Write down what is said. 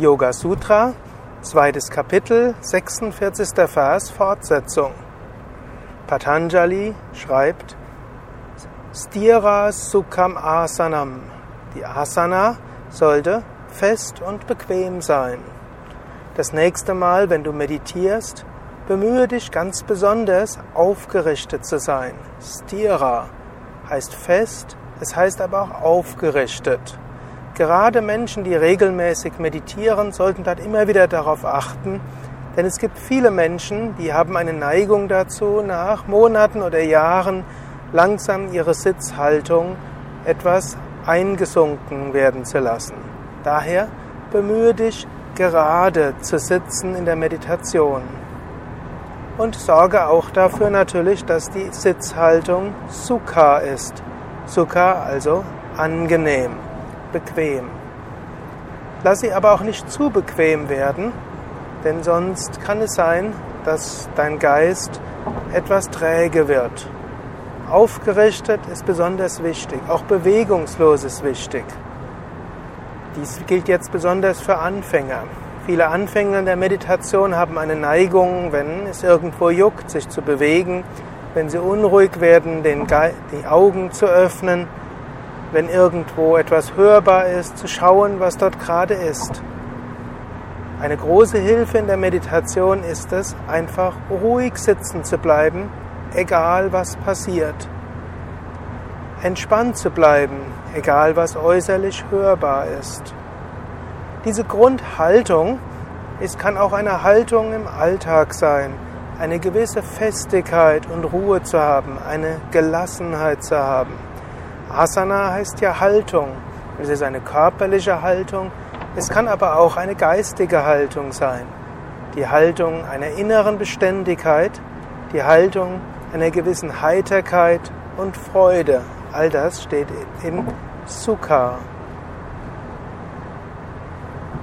Yoga Sutra, zweites Kapitel, 46. Vers, Fortsetzung. Patanjali schreibt, Stira Sukham Asanam. Die Asana sollte fest und bequem sein. Das nächste Mal, wenn du meditierst, bemühe dich ganz besonders, aufgerichtet zu sein. Stira heißt fest, es heißt aber auch aufgerichtet. Gerade Menschen, die regelmäßig meditieren, sollten dort immer wieder darauf achten, denn es gibt viele Menschen, die haben eine Neigung dazu, nach Monaten oder Jahren langsam ihre Sitzhaltung etwas eingesunken werden zu lassen. Daher bemühe dich, gerade zu sitzen in der Meditation. Und sorge auch dafür natürlich, dass die Sitzhaltung Sukha ist. Sukha also angenehm, bequem. Lass sie aber auch nicht zu bequem werden, denn sonst kann es sein, dass dein Geist etwas träge wird. Aufgerichtet ist besonders wichtig, auch bewegungslos ist wichtig. Dies gilt jetzt besonders für Anfänger. Viele Anfänger in der Meditation haben eine Neigung, wenn es irgendwo juckt, sich zu bewegen, wenn sie unruhig werden, den die Augen zu öffnen, wenn irgendwo etwas hörbar ist, zu schauen, was dort gerade ist. Eine große Hilfe in der Meditation ist es, einfach ruhig sitzen zu bleiben, egal was passiert. Entspannt zu bleiben, egal was äußerlich hörbar ist. Diese Grundhaltung ist, kann auch eine Haltung im Alltag sein, eine gewisse Festigkeit und Ruhe zu haben, eine Gelassenheit zu haben. Asana heißt ja Haltung. Es ist eine körperliche Haltung, es kann aber auch eine geistige Haltung sein. Die Haltung einer inneren Beständigkeit, die Haltung einer gewissen Heiterkeit und Freude. All das steht im Sukha.